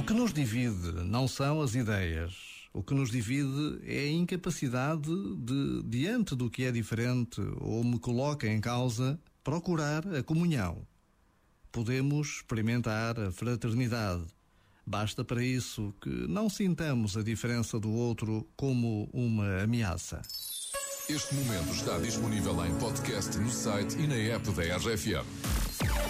O que nos divide não são as ideias. O que nos divide é a incapacidade de, diante do que é diferente ou me coloca em causa, procurar a comunhão. Podemos experimentar a fraternidade. Basta para isso que não sintamos a diferença do outro como uma ameaça. Este momento está disponível em podcast no site e na app da RFM.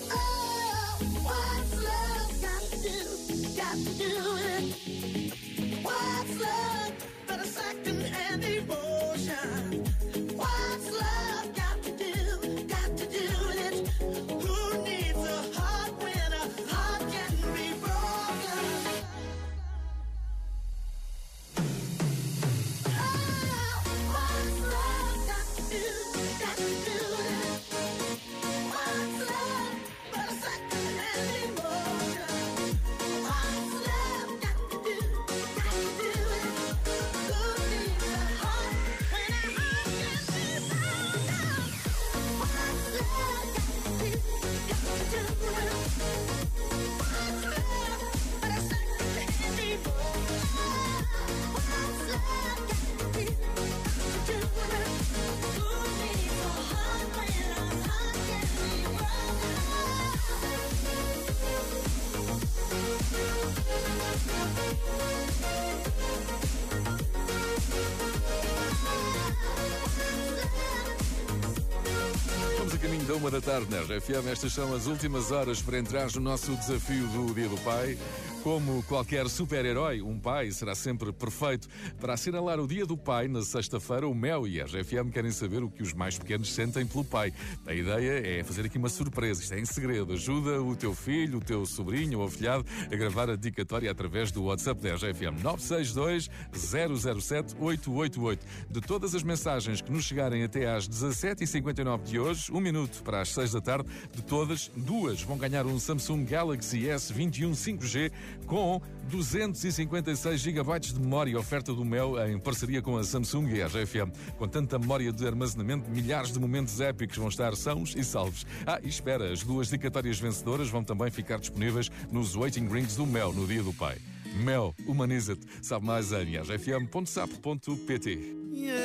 Do? Caminho da uma da tarde na RFM. Estas são as últimas horas para entrar no nosso desafio do Dia do Pai. Como qualquer super-herói, um pai será sempre perfeito. Para assinalar o Dia do Pai, na sexta-feira, o Mel e a RFM querem saber o que os mais pequenos sentem pelo pai. A ideia é fazer aqui uma surpresa, isto é em segredo. Ajuda o teu filho, o teu sobrinho ou afilhado a gravar a dedicatória através do WhatsApp da RFM 962 007 888. De todas as mensagens que nos chegarem até às 17h59 de hoje, um minuto para as 6 da tarde, de todas, duas vão ganhar um Samsung Galaxy S21 5G com 256 GB de memória, oferta do Mel em parceria com a Samsung e a RFM. Com tanta memória de armazenamento, milhares de momentos épicos vão estar sãos e salvos. Ah, e espera, as duas dedicatórias vencedoras vão também ficar disponíveis nos waiting rings do Mel no Dia do Pai. Mel, humaniza-te. Sabe mais em rfm.sap.pt. Yeah.